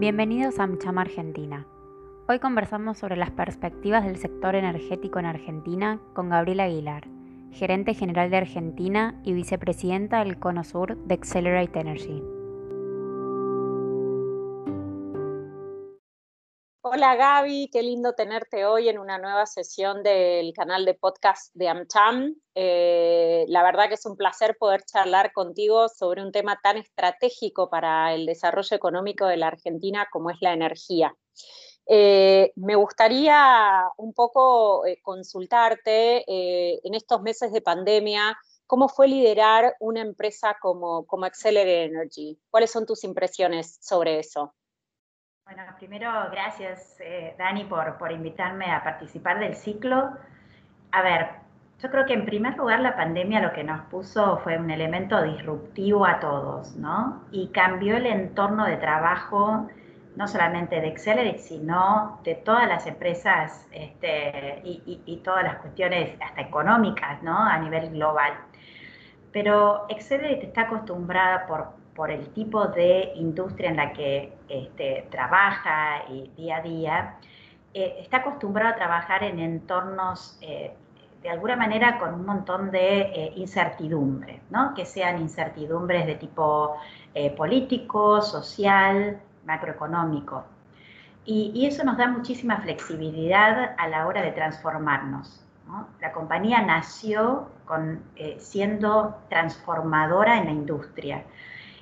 Bienvenidos a AmCham Argentina. Hoy conversamos sobre las perspectivas del sector energético en Argentina con Gabriela Aguilar, gerente general de Argentina y vicepresidenta del Cono Sur de Accelerate Energy. Hola Gaby, qué lindo tenerte hoy en una nueva sesión del canal de podcast de AmCham. Eh, la verdad que es un placer poder charlar contigo sobre un tema tan estratégico para el desarrollo económico de la Argentina como es la energía. Eh, me gustaría un poco eh, consultarte en estos meses de pandemia, ¿cómo fue liderar una empresa como, como Accelerate Energy? ¿Cuáles son tus impresiones sobre eso? Bueno, primero, gracias, eh, Dani, por, por invitarme a participar del ciclo. A ver, yo creo que en primer lugar la pandemia lo que nos puso fue un elemento disruptivo a todos, ¿no? Y cambió el entorno de trabajo, no solamente de Accelerate, sino de todas las empresas este, y, todas las cuestiones hasta económicas, ¿no? A nivel global. Pero Accelerate está acostumbrada por por el tipo de industria en la que este, trabaja y día a día, eh, está acostumbrado a trabajar en entornos eh, de alguna manera con un montón de eh, incertidumbre, ¿no? que sean incertidumbres de tipo político, social, macroeconómico. Y, eso nos da muchísima flexibilidad a la hora de transformarnos. La compañía nació con, siendo transformadora en la industria.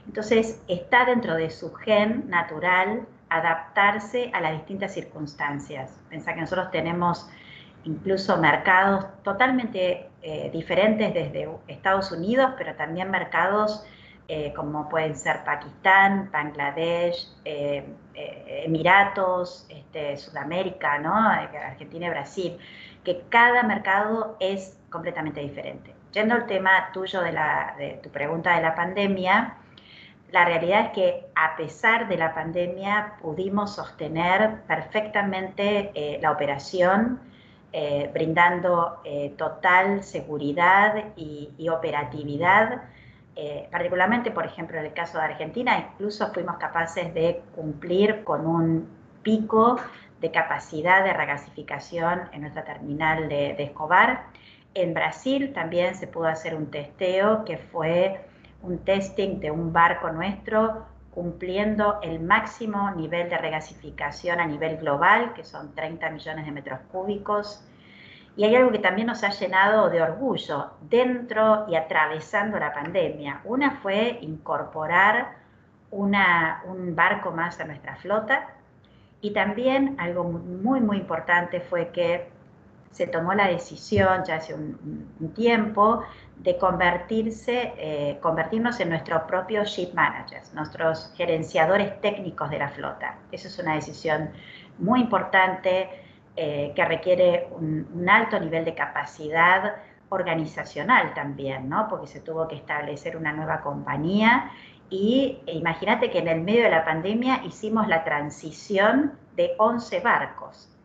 Entonces, está dentro de su gen natural adaptarse a las distintas circunstancias. Pensá que nosotros tenemos incluso mercados totalmente eh, diferentes desde Estados Unidos, pero también mercados eh, como pueden ser Pakistán, Bangladesh, eh, Emiratos, este, Sudamérica. Argentina y Brasil, que cada mercado es completamente diferente. Yendo al tema tuyo de, de tu pregunta de la pandemia, la realidad es que a pesar de la pandemia pudimos sostener perfectamente eh, la operación, eh, brindando eh, total seguridad y, operatividad. particularmente, por ejemplo, en el caso de Argentina, incluso fuimos capaces de cumplir con un pico de capacidad de regasificación en nuestra terminal de, de Escobar. En Brasil también se pudo hacer un testeo que fue un testing de un barco nuestro cumpliendo el máximo nivel de regasificación a nivel global, que son 30 millones de metros cúbicos. Y hay algo que también nos ha llenado de orgullo dentro y atravesando la pandemia. Una fue incorporar un barco más a nuestra flota y también algo muy, muy importante fue que se tomó la decisión ya hace un, tiempo de convertirse, eh, convertirnos en nuestros propios ship managers, nuestros gerenciadores técnicos de la flota. Esa es una decisión muy importante eh, que requiere un, alto nivel de capacidad organizacional también, ¿no? Porque se tuvo que establecer una nueva compañía y e imagínate que en el medio de la pandemia hicimos la transición de 11 barcos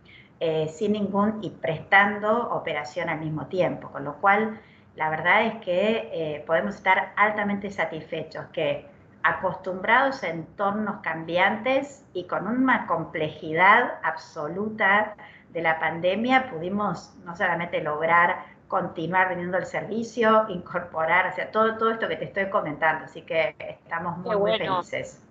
eh, sin ningún y prestando operación al mismo tiempo, con lo cual la verdad es que eh, podemos estar altamente satisfechos que acostumbrados a entornos cambiantes y con una complejidad absoluta de la pandemia, pudimos no solamente lograr continuar vendiendo el servicio, incorporar, o sea, todo, todo esto que te estoy comentando, así que estamos muy, muy felices.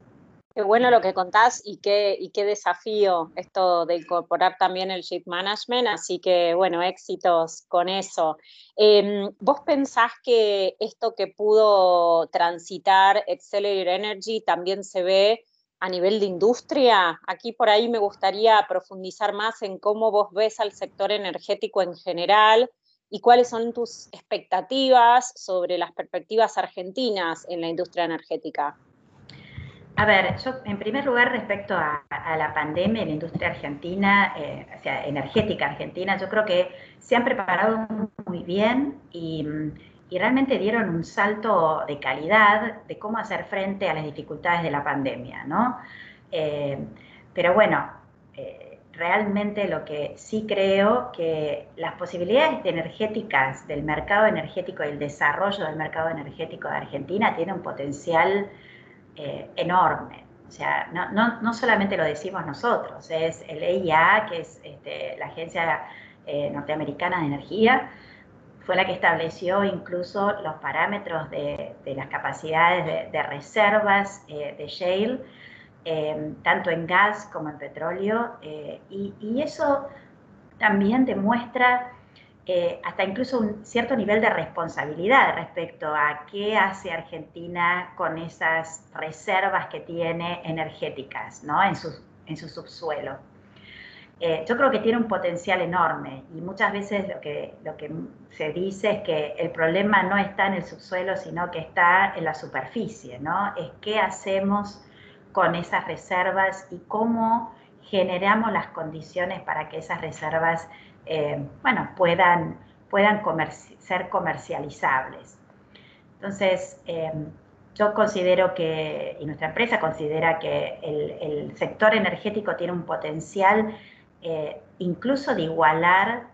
Qué bueno lo que contás y qué, y qué desafío esto de incorporar también el ship management, así que bueno, éxitos con eso. Em, ¿Vos pensás que esto que pudo transitar Accelerate Energy también se ve a nivel de industria? Aquí por ahí me gustaría profundizar más en cómo vos ves al sector energético en general y cuáles son tus expectativas sobre las perspectivas argentinas en la industria energética. A ver, yo en primer lugar respecto a, la pandemia la industria argentina, eh, o sea, energética argentina, yo creo que se han preparado muy bien y, realmente dieron un salto de calidad de cómo hacer frente a las dificultades de la pandemia, ¿no? Eh, pero bueno, eh, realmente lo que sí creo que las posibilidades energéticas del mercado energético y el desarrollo del mercado energético de Argentina tiene un potencial eh, enorme. O sea, no, solamente lo decimos nosotros, es el EIA, que es este, la Agencia eh, Norteamericana de Energía, fue la que estableció incluso los parámetros de, las capacidades de, reservas eh, de shale, eh, tanto en gas como en petróleo, y, y, eso también demuestra hasta incluso un cierto nivel de responsabilidad respecto a qué hace Argentina con esas reservas que tiene energéticas ¿no? en, su, en su subsuelo. Eh, yo creo que tiene un potencial enorme y muchas veces lo que, lo que se dice es que el problema no está en el subsuelo, sino que está en la superficie, ¿no? Es qué hacemos con esas reservas y cómo generamos las condiciones para que esas reservas eh, bueno, puedan, puedan ser comercializables. Entonces, eh, yo considero que, y nuestra empresa considera que el, sector energético tiene un potencial eh, incluso de igualar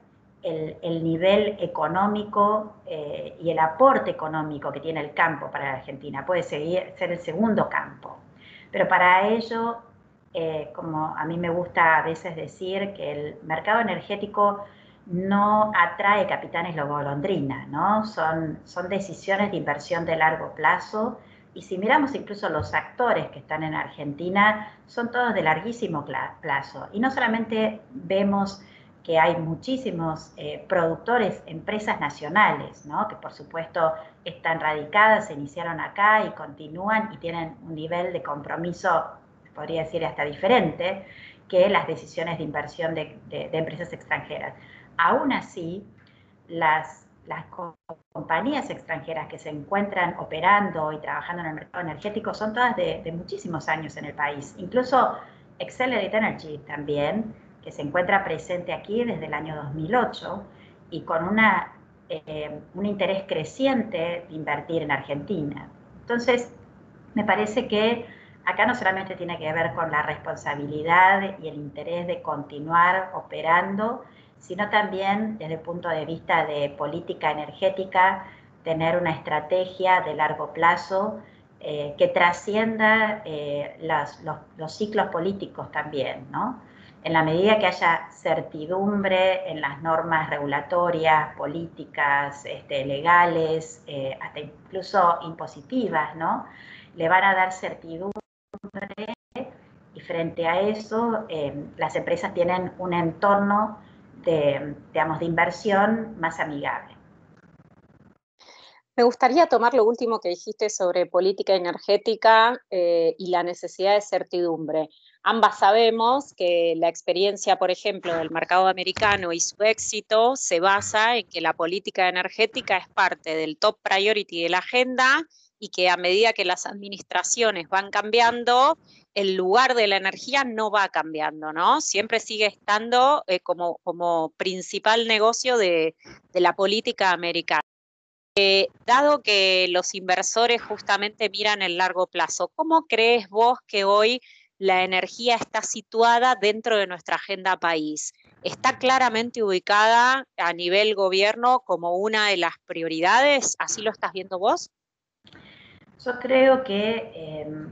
el, nivel económico y el aporte económico que tiene el campo para la Argentina. Puede seguir, ser el segundo campo. Pero para ello eh, como a mí me gusta a veces decir, que el mercado energético no atrae capitanes golondrina, ¿no? Son, son decisiones de inversión de largo plazo y si miramos incluso los actores que están en Argentina, son todos de larguísimo plazo. Y no solamente vemos que hay muchísimos eh, productores, empresas nacionales, ¿no? que por supuesto están radicadas, se iniciaron acá y continúan y tienen un nivel de compromiso podría decir hasta diferente, que las decisiones de inversión de, empresas extranjeras. Aún así, las, las compañías extranjeras que se encuentran operando y trabajando en el mercado energético son todas de, muchísimos años en el país. Incluso Accelerate Energy también, que se encuentra presente aquí desde el año 2008 y con una, eh, un interés creciente de invertir en Argentina. Entonces, me parece que acá no solamente tiene que ver con la responsabilidad y el interés de continuar operando, sino también desde el punto de vista de política energética, tener una estrategia de largo plazo eh, que trascienda eh, los, ciclos políticos también, ¿no? En la medida que haya certidumbre en las normas regulatorias, políticas, este, legales, eh, hasta incluso impositivas, ¿no? Le van a dar certidumbre y frente a eso eh, las empresas tienen un entorno de, digamos, de inversión más amigable. Me gustaría tomar lo último que dijiste sobre política energética eh, y la necesidad de certidumbre. Ambas sabemos que la experiencia, por ejemplo, del mercado americano y su éxito se basa en que la política energética es parte del top priority de la agenda y que a medida que las administraciones van cambiando, el lugar de la energía no va cambiando, ¿no? Siempre sigue estando eh, como, como principal negocio de, la política americana. Eh, dado que los inversores justamente miran el largo plazo, ¿cómo crees vos que hoy la energía está situada dentro de nuestra agenda país? ¿Está claramente ubicada a nivel gobierno como una de las prioridades? ¿Así lo estás viendo vos? Yo creo que, em,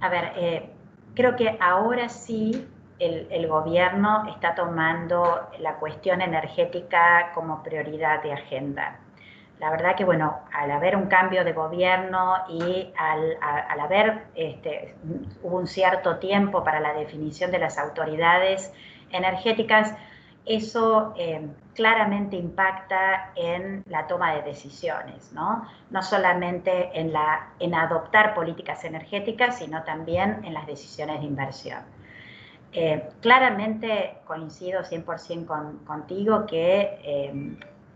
a ver, eh, creo que ahora sí el, gobierno está tomando la cuestión energética como prioridad de agenda. La verdad que, bueno, al haber un cambio de gobierno y al, haber, este, un cierto tiempo para la definición de las autoridades energéticas, eso eh, claramente impacta en la toma de decisiones, ¿no? No solamente en, la, en adoptar políticas energéticas, sino también en las decisiones de inversión. Eh, claramente coincido 100% contigo que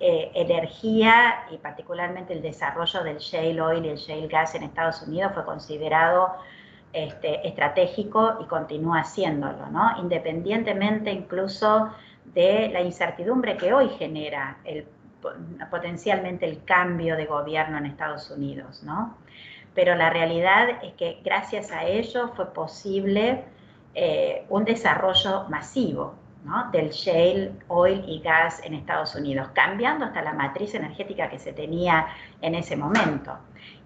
eh, energía y particularmente el desarrollo del shale oil y el shale gas en Estados Unidos fue considerado este, estratégico y continúa siéndolo, ¿no? Independientemente incluso de la incertidumbre que hoy genera el, potencialmente el cambio de gobierno en Estados Unidos, ¿no? Pero la realidad es que gracias a ello fue posible eh, un desarrollo masivo del shale, oil y gas en Estados Unidos, cambiando hasta la matriz energética que se tenía en ese momento.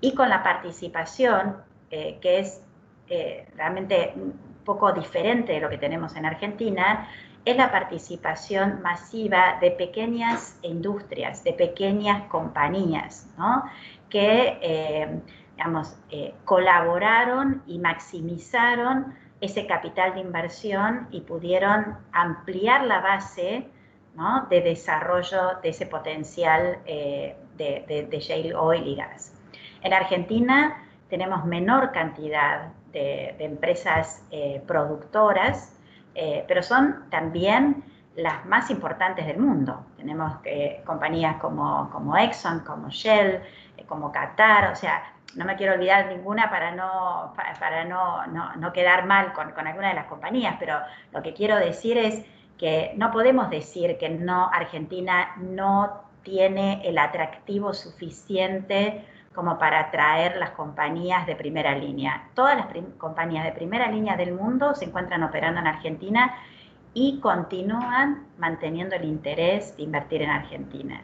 Y con la participación, eh, que es eh, realmente un poco diferente de lo que tenemos en Argentina, es la participación masiva de pequeñas industrias, de pequeñas compañías, ¿no? que eh, digamos, eh, colaboraron y maximizaron ese capital de inversión y pudieron ampliar la base de desarrollo de ese potencial de, de, shale oil y gas. En Argentina tenemos menor cantidad de, empresas eh, productoras, eh, pero son también las más importantes del mundo. Tenemos eh, compañías como, como, Exxon, como Shell, como Qatar, o sea, no me quiero olvidar ninguna para no, para, no, no, quedar mal con, con alguna de las compañías, pero lo que quiero decir es que no podemos decir que no Argentina no tiene el atractivo suficiente como para atraer las compañías de primera línea. Todas las compañías de primera línea del mundo se encuentran operando en Argentina y continúan manteniendo el interés de invertir en Argentina.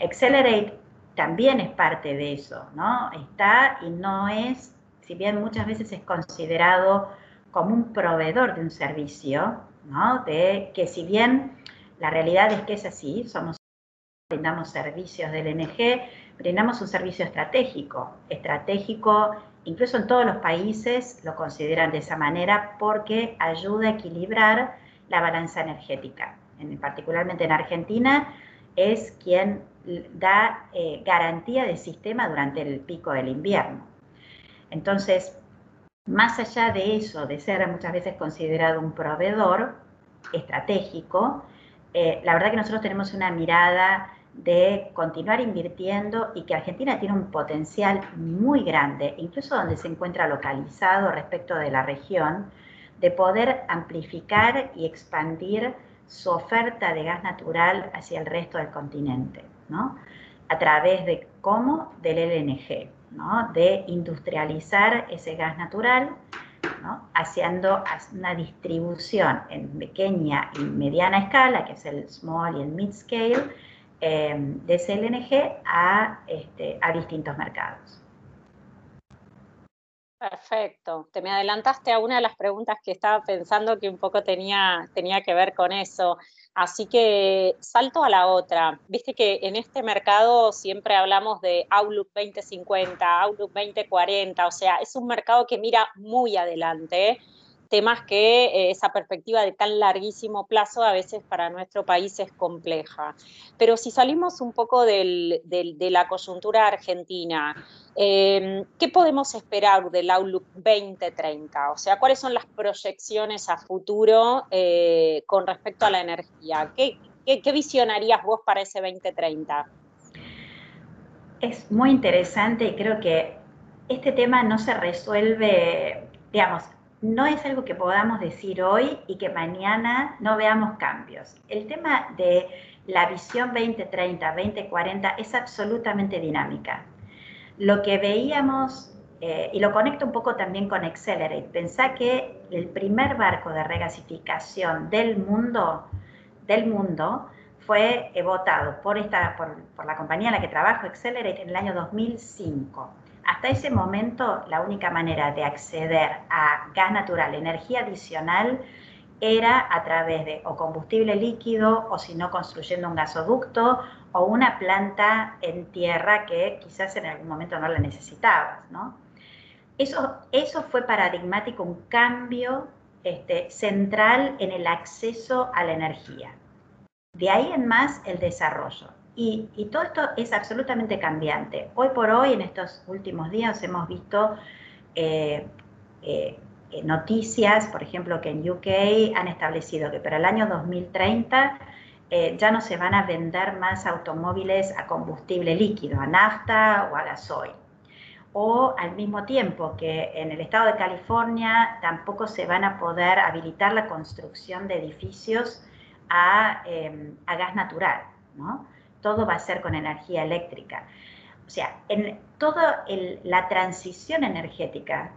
Accelerate también es parte de eso, ¿no? Está y no es, si bien muchas veces es considerado como un proveedor de un servicio, ¿no? De que si bien la realidad es que es así, somos brindamos servicios del NG, brindamos un servicio estratégico. Estratégico, incluso en todos los países lo consideran de esa manera porque ayuda a equilibrar la balanza energética. En, particularmente en Argentina es quien da eh, garantía de sistema durante el pico del invierno. Entonces, más allá de eso, de ser muchas veces considerado un proveedor estratégico, eh, la verdad que nosotros tenemos una mirada de continuar invirtiendo y que Argentina tiene un potencial muy grande, incluso donde se encuentra localizado respecto de la región, de poder amplificar y expandir su oferta de gas natural hacia el resto del continente, ¿no? A través de cómo del LNG, ¿no? De industrializar ese gas natural, ¿no? haciendo una distribución en pequeña y mediana escala, que es el small y el mid scale, eh, de CLNG a, este, a distintos mercados. Perfecto. Te me adelantaste a una de las preguntas que estaba pensando que un poco tenía, tenía que ver con eso. Así que salto a la otra. Viste que en este mercado siempre hablamos de Outlook 2050, Outlook 2040, o sea, es un mercado que mira muy adelante temas que eh, esa perspectiva de tan larguísimo plazo a veces para nuestro país es compleja. Pero si salimos un poco de la coyuntura argentina, em, ¿qué podemos esperar del Outlook 2030? O sea, ¿cuáles son las proyecciones a futuro eh, con respecto a la energía? ¿Qué, qué, qué visionarías vos para ese 2030? Es muy interesante y creo que este tema no se resuelve, digamos, no es algo que podamos decir hoy y que mañana no veamos cambios. El tema de la visión 2030, 2040 es absolutamente dinámica. Lo que veíamos, eh, y lo conecto un poco también con Accelerate, pensá que el primer barco de regasificación del mundo, del mundo fue votado por, esta, por la compañía en la que trabajo, Accelerate, en el año 2005. Hasta ese momento, la única manera de acceder a gas natural, energía adicional, era a través de o combustible líquido o si no construyendo un gasoducto o una planta en tierra que quizás en algún momento no la necesitabas, ¿no? Eso, eso fue paradigmático, un cambio este, central en el acceso a la energía. De ahí en más el desarrollo. Y, todo esto es absolutamente cambiante. Hoy por hoy, en estos últimos días, hemos visto eh, eh, eh, noticias, por ejemplo, que en UK han establecido que para el año 2030 ya no se van a vender más automóviles a combustible líquido, a nafta o a gasoil. O al mismo tiempo que en el estado de California tampoco se van a poder habilitar la construcción de edificios a, a gas natural, ¿no? Todo va a ser con energía eléctrica. O sea, en toda la transición energética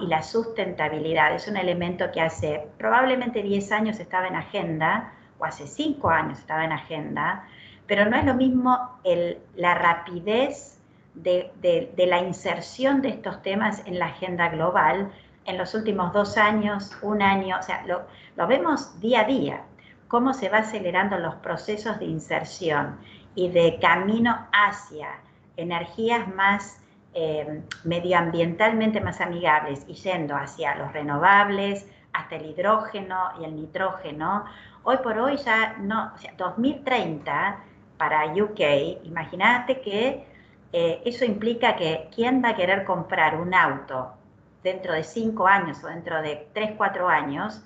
y la sustentabilidad es un elemento que hace probablemente 10 años estaba en agenda, o hace 5 años estaba en agenda, pero no es lo mismo la rapidez de, la inserción de estos temas en la agenda global en los últimos dos años, un año, o sea, lo, vemos día a día, cómo se va acelerando los procesos de inserción y de camino hacia energías más eh, medioambientalmente más amigables y yendo hacia los renovables, hasta el hidrógeno y el nitrógeno. Hoy por hoy ya no, o sea, 2030 para UK, imagínate que eh, eso implica que quién va a querer comprar un auto dentro de cinco años o dentro de tres, cuatro años,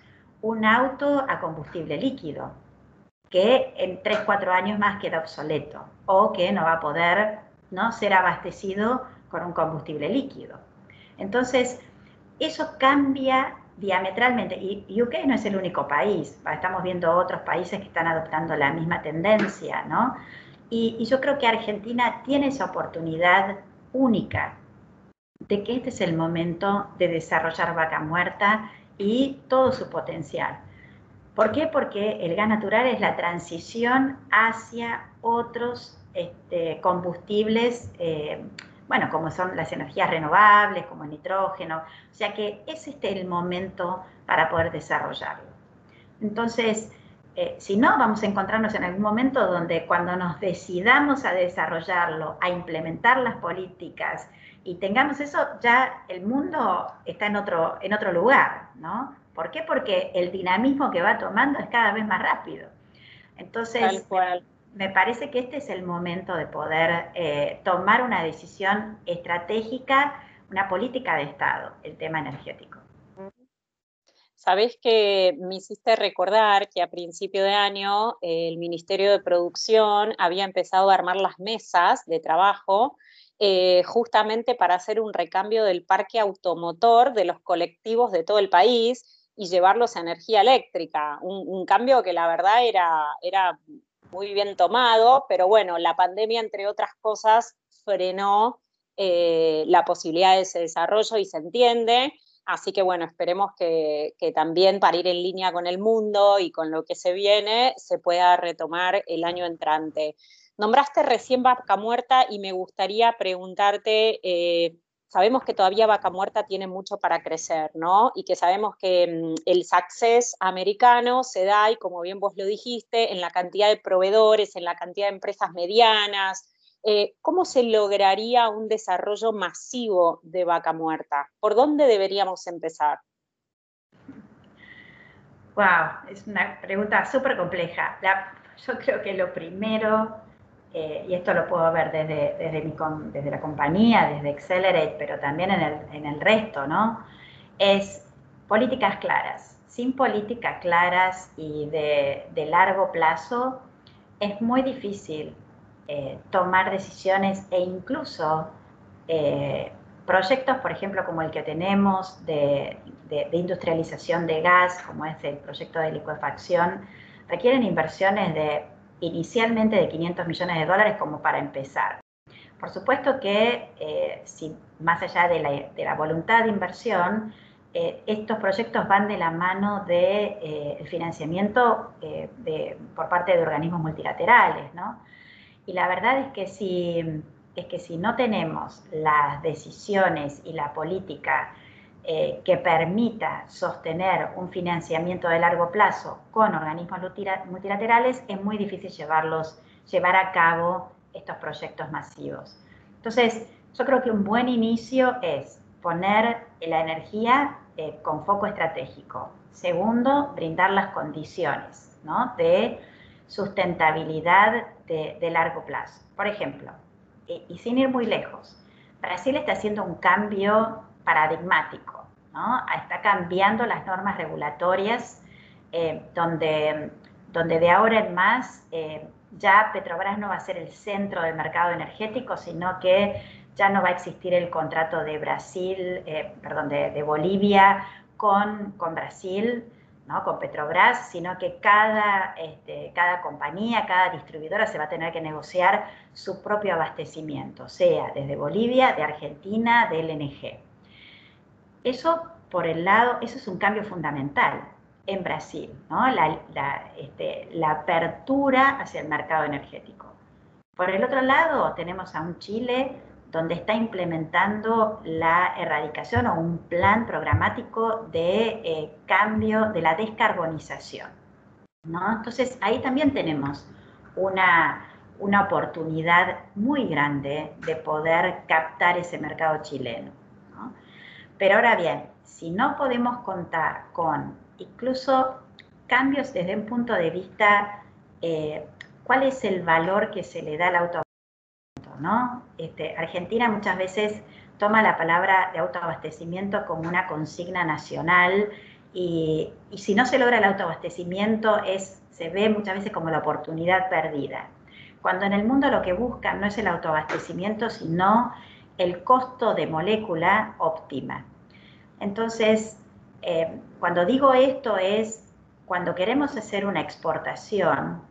un auto a combustible líquido, que en tres, cuatro años más queda obsoleto o que no va a poder ¿no? ser abastecido con un combustible líquido. Entonces, eso cambia diametralmente. Y UK no es el único país, estamos viendo otros países que están adoptando la misma tendencia, ¿no? Y, yo creo que Argentina tiene esa oportunidad única de que este es el momento de desarrollar vaca muerta y todo su potencial. ¿Por qué? Porque el gas natural es la transición hacia otros este, combustibles, eh, bueno, como son las energías renovables, como el nitrógeno. O sea que es este el momento para poder desarrollarlo. Entonces, eh, si no, vamos a encontrarnos en algún momento donde cuando nos decidamos a desarrollarlo, a implementar las políticas y tengamos eso, ya el mundo está en otro, en otro lugar, ¿no? ¿Por qué? Porque el dinamismo que va tomando es cada vez más rápido. Entonces, me parece que este es el momento de poder eh, tomar una decisión estratégica, una política de Estado, el tema energético. Sabés que me hiciste recordar que a principio de año el Ministerio de Producción había empezado a armar las mesas de trabajo eh, justamente para hacer un recambio del parque automotor de los colectivos de todo el país y llevarlos a energía eléctrica. Un, cambio que la verdad era, era muy bien tomado, pero bueno, la pandemia, entre otras cosas, frenó eh, la posibilidad de ese desarrollo y se entiende. Así que bueno, esperemos que, también para ir en línea con el mundo y con lo que se viene, se pueda retomar el año entrante. Nombraste recién Vaca Muerta y me gustaría preguntarte, eh, sabemos que todavía Vaca Muerta tiene mucho para crecer, ¿no? Y que sabemos que mm, el success americano se da, y como bien vos lo dijiste, en la cantidad de proveedores, en la cantidad de empresas medianas, eh, ¿cómo se lograría un desarrollo masivo de vaca muerta? ¿Por dónde deberíamos empezar? Wow, es una pregunta súper compleja. yo creo que lo primero, eh, y esto lo puedo ver desde, desde, la compañía, desde Accelerate, pero también en el, resto, ¿no? Es políticas claras. Sin políticas claras y de, de largo plazo, es muy difícil eh, tomar decisiones e incluso eh, proyectos, por ejemplo, como el que tenemos de, industrialización de gas, como es el proyecto de liquefacción, requieren inversiones de inicialmente de 500 millones de dólares como para empezar. Por supuesto que eh, si más allá de la, voluntad de inversión, estos proyectos van de la mano del de, financiamiento por parte de organismos multilaterales, ¿no? Y la verdad es que si, es que si no tenemos las decisiones y la política eh, que permita sostener un financiamiento de largo plazo con organismos multilaterales, es muy difícil llevarlos, llevar a cabo estos proyectos masivos. Entonces, yo creo que un buen inicio es poner la energía eh, con foco estratégico. Segundo, brindar las condiciones ¿no? de sustentabilidad de, largo plazo. Por ejemplo, y, sin ir muy lejos, Brasil está haciendo un cambio paradigmático, ¿no? está cambiando las normas regulatorias eh, donde, donde de ahora en más eh, ya Petrobras no va a ser el centro del mercado energético, sino que ya no va a existir el contrato de Brasil, eh, perdón, de, Bolivia con, con Brasil, con Petrobras, sino que cada, este, cada compañía, cada distribuidora se va a tener que negociar su propio abastecimiento, sea desde Bolivia, de Argentina, de LNG. Eso por el lado, eso es un cambio fundamental en Brasil, ¿no? la, este, la apertura hacia el mercado energético. Por el otro lado, tenemos a un Chile donde está implementando la erradicación o un plan programático de eh, cambio de la descarbonización. Entonces ahí también tenemos una, una oportunidad muy grande de poder captar ese mercado chileno. Pero ahora bien, si no podemos contar con incluso cambios desde un punto de vista, eh, cuál es el valor que se le da al auto ¿no? Este, Argentina muchas veces toma la palabra de autoabastecimiento como una consigna nacional y, si no se logra el autoabastecimiento es, se ve muchas veces como la oportunidad perdida. Cuando en el mundo lo que buscan no es el autoabastecimiento, sino el costo de molécula óptima. Entonces, eh, cuando digo esto es, cuando queremos hacer una exportación,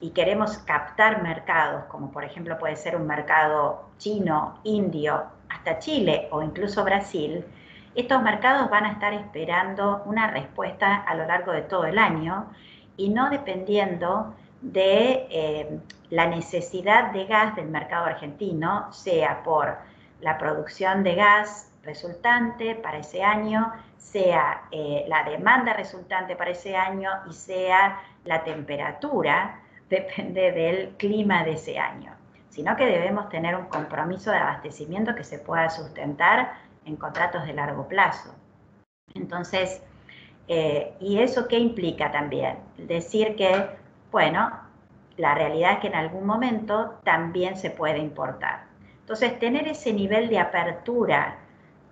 y queremos captar mercados, como por ejemplo puede ser un mercado chino, indio, hasta Chile o incluso Brasil, estos mercados van a estar esperando una respuesta a lo largo de todo el año y no dependiendo de eh, la necesidad de gas del mercado argentino, sea por la producción de gas resultante para ese año, sea eh, la demanda resultante para ese año y sea la temperatura depende del clima de ese año, sino que debemos tener un compromiso de abastecimiento que se pueda sustentar en contratos de largo plazo. Entonces, eh, ¿y eso qué implica también? Decir que, bueno, la realidad es que en algún momento también se puede importar. Entonces, tener ese nivel de apertura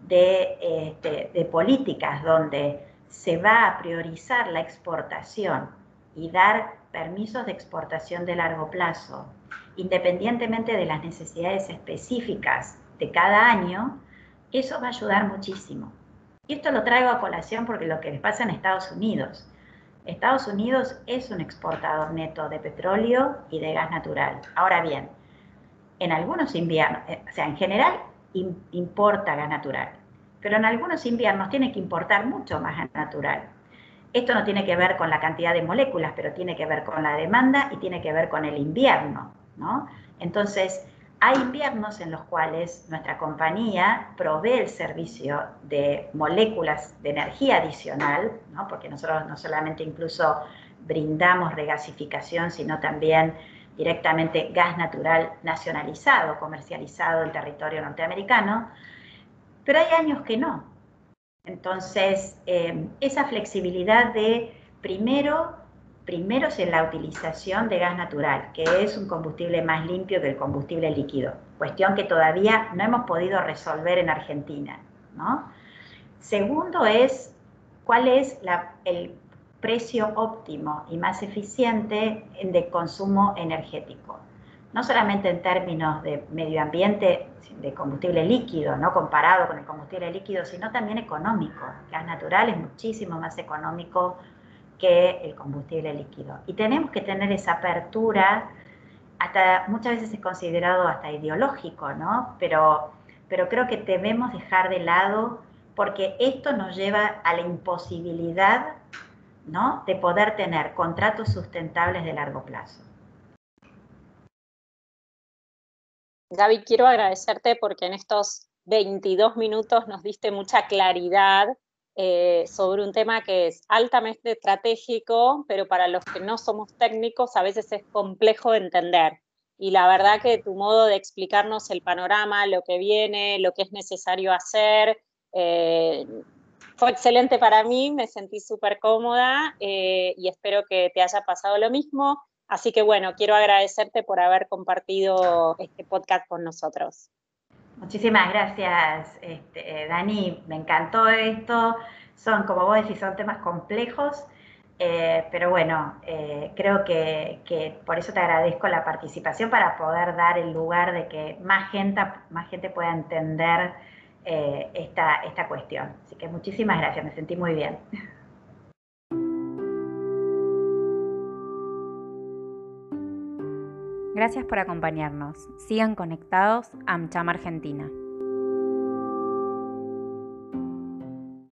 de, este, de políticas donde se va a priorizar la exportación y dar permisos de exportación de largo plazo, independientemente de las necesidades específicas de cada año, eso va a ayudar muchísimo. Y esto lo traigo a colación porque lo que les pasa en Estados Unidos. Estados Unidos es un exportador neto de petróleo y de gas natural. Ahora bien, en algunos inviernos, eh, o sea, en general importa gas natural, pero en algunos inviernos tiene que importar mucho más gas natural esto no tiene que ver con la cantidad de moléculas, pero tiene que ver con la demanda y tiene que ver con el invierno, ¿no? Entonces, hay inviernos en los cuales nuestra compañía provee el servicio de moléculas de energía adicional, ¿no? porque nosotros no solamente incluso brindamos regasificación, sino también directamente gas natural nacionalizado, comercializado en territorio norteamericano, pero hay años que no, entonces, eh, esa flexibilidad de primero, primero es la utilización de gas natural, que es un combustible más limpio que el combustible líquido, cuestión que todavía no hemos podido resolver en Argentina. Segundo es cuál es el precio óptimo y más eficiente de consumo energético no solamente en términos de medio ambiente, de combustible líquido, no comparado con el combustible líquido, sino también económico. El gas natural es muchísimo más económico que el combustible líquido. Y tenemos que tener esa apertura, hasta muchas veces es considerado hasta ideológico, ¿no? Pero, pero creo que debemos dejar de lado, porque esto nos lleva a la imposibilidad, ¿no? De poder tener contratos sustentables de largo plazo. Gaby, quiero agradecerte porque en estos 22 minutos nos diste mucha claridad eh, sobre un tema que es altamente estratégico, pero para los que no somos técnicos a veces es complejo de entender. Y la verdad que tu modo de explicarnos el panorama, lo que viene, lo que es necesario hacer, eh, fue excelente para mí, me sentí súper cómoda eh, y espero que te haya pasado lo mismo. Así que bueno, quiero agradecerte por haber compartido este podcast con nosotros. Muchísimas gracias, este, Dani. Me encantó esto. Son, como vos decís, son temas complejos, eh, pero bueno, eh, creo que, por eso te agradezco la participación para poder dar el lugar de que más gente, más gente pueda entender eh, esta, esta cuestión. Así que muchísimas gracias, me sentí muy bien. Gracias por acompañarnos. Sigan conectados a AmCham Argentina.